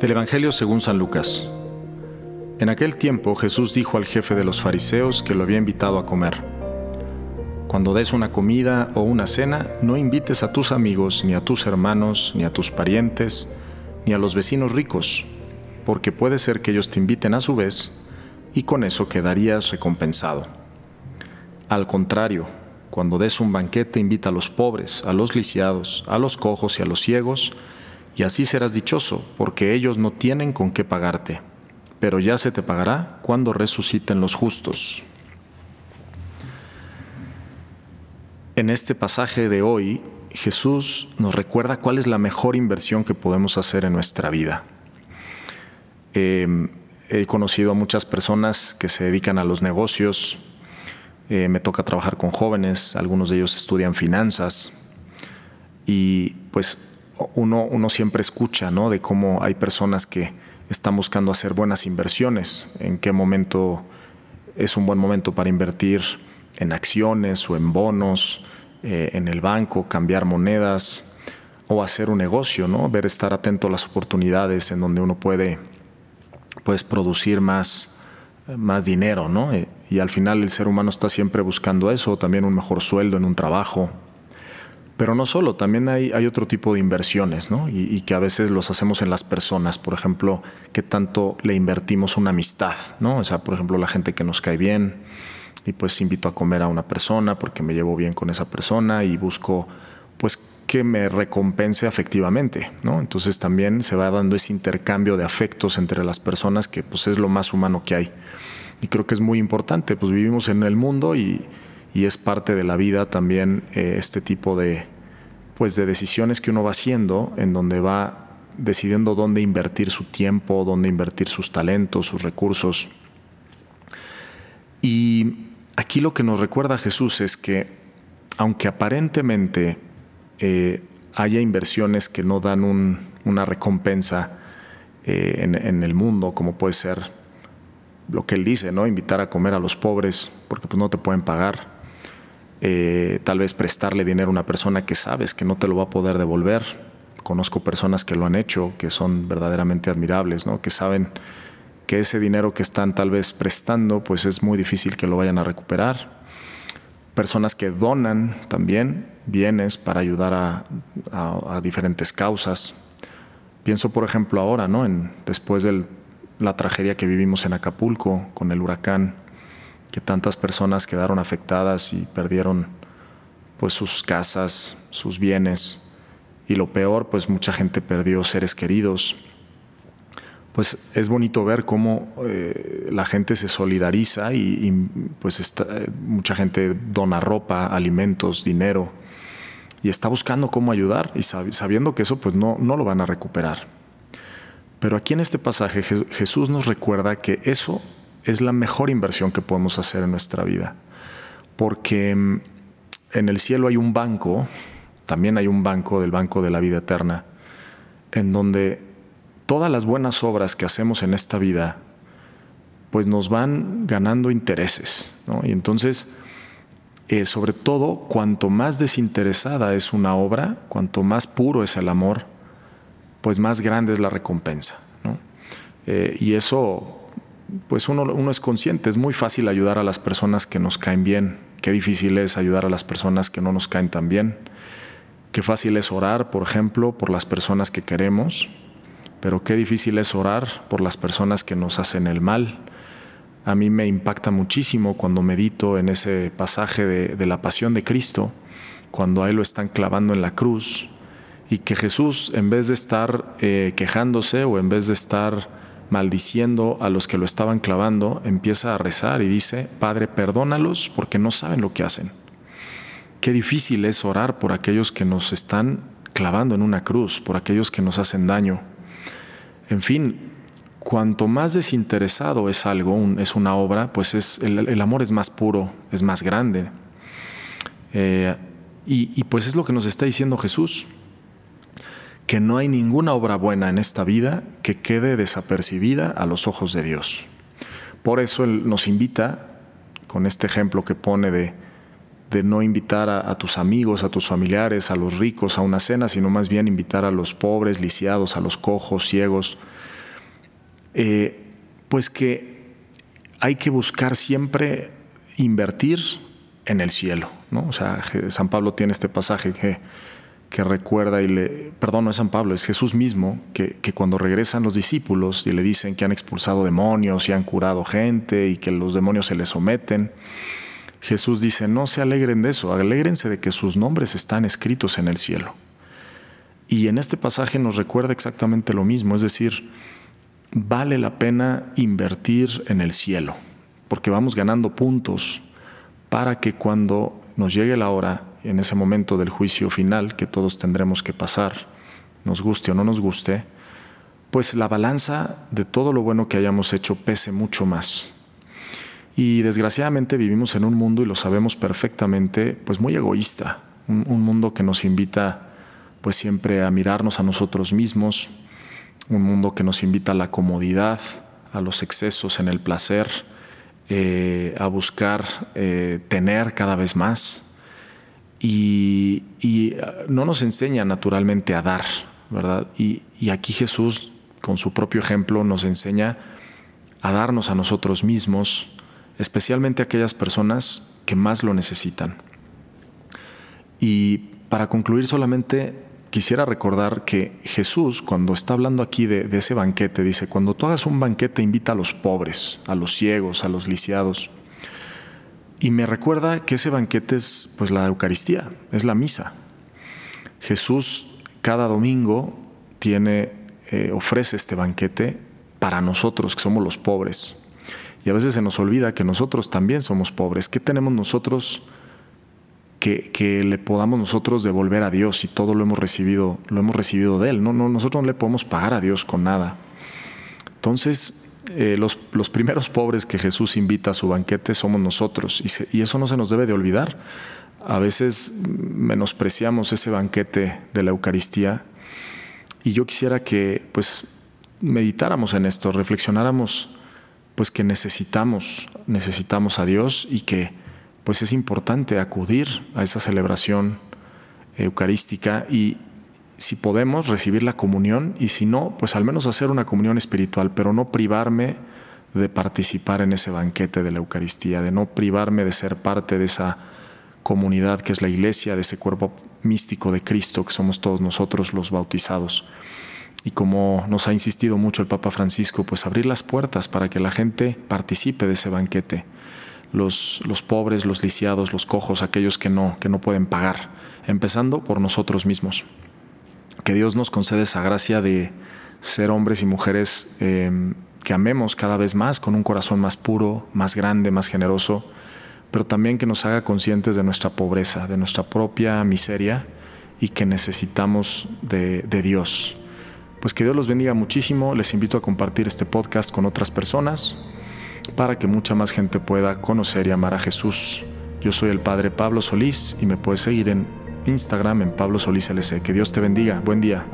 Del Evangelio según San Lucas. En aquel tiempo Jesús dijo al jefe de los fariseos que lo había invitado a comer. Cuando des una comida o una cena, no invites a tus amigos, ni a tus hermanos, ni a tus parientes, ni a los vecinos ricos, porque puede ser que ellos te inviten a su vez, y con eso quedarías recompensado. Al contrario, cuando des un banquete, invita a los pobres, a los lisiados, a los cojos y a los ciegos, y así serás dichoso, porque ellos no tienen con qué pagarte, pero ya se te pagará cuando resuciten los justos. En este pasaje de hoy, Jesús nos recuerda cuál es la mejor inversión que podemos hacer en nuestra vida. Em, he conocido a muchas personas que se dedican a los negocios, eh, me toca trabajar con jóvenes, algunos de ellos estudian finanzas y pues uno, uno siempre escucha ¿no? de cómo hay personas que están buscando hacer buenas inversiones, en qué momento es un buen momento para invertir en acciones o en bonos, eh, en el banco, cambiar monedas o hacer un negocio, ¿no? Ver, estar atento a las oportunidades en donde uno puede pues, producir más, más dinero, ¿no? Eh, y al final el ser humano está siempre buscando eso, también un mejor sueldo en un trabajo, pero no solo, también hay, hay otro tipo de inversiones, ¿no? Y, que a veces los hacemos en las personas. Por ejemplo, que tanto le invertimos una amistad, ¿no? O sea, por ejemplo, la gente que nos cae bien y pues invito a comer a una persona porque me llevo bien con esa persona y busco pues que me recompense afectivamente, ¿no? Entonces también se va dando ese intercambio de afectos entre las personas que pues es lo más humano que hay. Y creo que es muy importante, pues vivimos en el mundo y y es parte de la vida también eh, este tipo de, pues de decisiones que uno va haciendo en donde va decidiendo dónde invertir su tiempo, dónde invertir sus talentos, sus recursos. Y aquí lo que nos recuerda Jesús es que aunque aparentemente eh, haya inversiones que no dan una recompensa eh, en, en, el mundo, como puede ser lo que él dice, ¿no? Invitar a comer a los pobres porque pues, no te pueden pagar eh, tal vez prestarle dinero a una persona que sabes que no te lo va a poder devolver. Conozco personas que lo han hecho, que son verdaderamente admirables, ¿no? que saben que ese dinero que están tal vez prestando, pues es muy difícil que lo vayan a recuperar. Personas que donan también bienes para ayudar a, diferentes causas. Pienso, por ejemplo, ahora, ¿no? En, después de la tragedia que vivimos en Acapulco con el huracán, que tantas personas quedaron afectadas y perdieron pues sus casas, sus bienes y lo peor, pues mucha gente perdió seres queridos. Pues es bonito ver cómo eh, la gente se solidariza y, pues mucha gente dona ropa, alimentos, dinero y está buscando cómo ayudar y sabiendo que eso pues no, no lo van a recuperar. Pero aquí en este pasaje Jesús nos recuerda que eso es la mejor inversión que podemos hacer en nuestra vida. Porque mm, en el cielo hay un banco, también hay un banco del Banco de la Vida Eterna, en donde todas las buenas obras que hacemos en esta vida, pues nos van ganando intereses. Y entonces, eh, sobre todo, cuanto más desinteresada es una obra, cuanto más puro es el amor, pues más grande es la recompensa. Eh, y eso pues uno, es consciente, es muy fácil ayudar a las personas que nos caen bien, qué difícil es ayudar a las personas que no nos caen tan bien, qué fácil es orar, por ejemplo, por las personas que queremos, pero qué difícil es orar por las personas que nos hacen el mal. A mí me impacta muchísimo cuando medito en ese pasaje de, la pasión de Cristo, cuando a Él lo están clavando en la cruz, y que Jesús, en vez de estar eh, quejándose o en vez de estar maldiciendo a los que lo estaban clavando, empieza a rezar y dice, Padre, perdónalos porque no saben lo que hacen. Qué difícil es orar por aquellos que nos están clavando en una cruz, por aquellos que nos hacen daño. En fin, cuanto más desinteresado es algo, es una obra, pues es, el, amor es más puro, es más grande. Eh, y pues es lo que nos está diciendo Jesús que no hay ninguna obra buena en esta vida que quede desapercibida a los ojos de Dios. Por eso Él nos invita, con este ejemplo que pone de, de no invitar a, tus amigos, a tus familiares, a los ricos a una cena, sino más bien invitar a los pobres, lisiados, a los cojos, ciegos, eh, pues que hay que buscar siempre invertir en el cielo. ¿no? O sea, San Pablo tiene este pasaje que, que recuerda y le, perdón, no es San Pablo, es Jesús mismo, que, que, cuando regresan los discípulos y le dicen que han expulsado demonios y han curado gente y que los demonios se les someten, Jesús dice, no se alegren de eso, alégrense de que sus nombres están escritos en el cielo. Y en este pasaje nos recuerda exactamente lo mismo, es decir, vale la pena invertir en el cielo, porque vamos ganando puntos para que cuando nos llegue la hora, en ese momento del juicio final que todos tendremos que pasar, nos guste o no nos guste, pues la balanza de todo lo bueno que hayamos hecho pese mucho más. Y desgraciadamente vivimos en un mundo, y lo sabemos perfectamente, pues muy egoísta, un, un mundo que nos invita pues siempre a mirarnos a nosotros mismos, un mundo que nos invita a la comodidad, a los excesos en el placer, eh, a buscar eh, tener cada vez más y, ah, no nos enseña naturalmente a dar, ¿verdad? Y, aquí Jesús, con su propio ejemplo, nos enseña a darnos a nosotros mismos, especialmente a aquellas personas que más lo necesitan. Y para concluir solamente quisiera recordar que Jesús, cuando está hablando aquí de, ese banquete, dice, cuando tú hagas un banquete, invita a los pobres, a los ciegos, a los lisiados. Y me recuerda que ese banquete es pues la Eucaristía, es la misa. Jesús cada domingo tiene, eh, ofrece este banquete para nosotros, que somos los pobres. Y a veces se nos olvida que nosotros también somos pobres. ¿Qué tenemos nosotros? que, le podamos nosotros devolver a Dios y todo lo hemos recibido, lo hemos recibido de Él. No, nosotros no le podemos pagar a Dios con nada. Entonces, eh, los, los, primeros pobres que Jesús invita a su banquete somos nosotros y, y eso no se nos debe de olvidar. A veces menospreciamos ese banquete de la Eucaristía y yo quisiera que pues meditáramos en esto, reflexionáramos pues que necesitamos, necesitamos a Dios y que pues es importante acudir a esa celebración eucarística y si podemos recibir la comunión y si no, pues al menos hacer una comunión espiritual, pero no privarme de participar en ese banquete de la Eucaristía, de no privarme de ser parte de esa comunidad que es la iglesia, de ese cuerpo místico de Cristo que somos todos nosotros los bautizados. Y como nos ha insistido mucho el Papa Francisco, pues abrir las puertas para que la gente participe de ese banquete los, los pobres, los lisiados, los cojos, aquellos que no, que no pueden pagar, empezando por nosotros mismos. Que Dios nos concede esa gracia de ser hombres y mujeres em, que amemos cada vez más, con un corazón más puro, más grande, más generoso, pero también que nos haga conscientes de nuestra pobreza, de nuestra propia miseria y que necesitamos de, de Dios. Pues que Dios los bendiga muchísimo. Les invito a compartir este podcast con otras personas para que mucha más gente pueda conocer y amar a Jesús. Yo soy el Padre Pablo Solís y me puedes seguir en Instagram en Pablo Solís LC. Que Dios te bendiga. Buen día.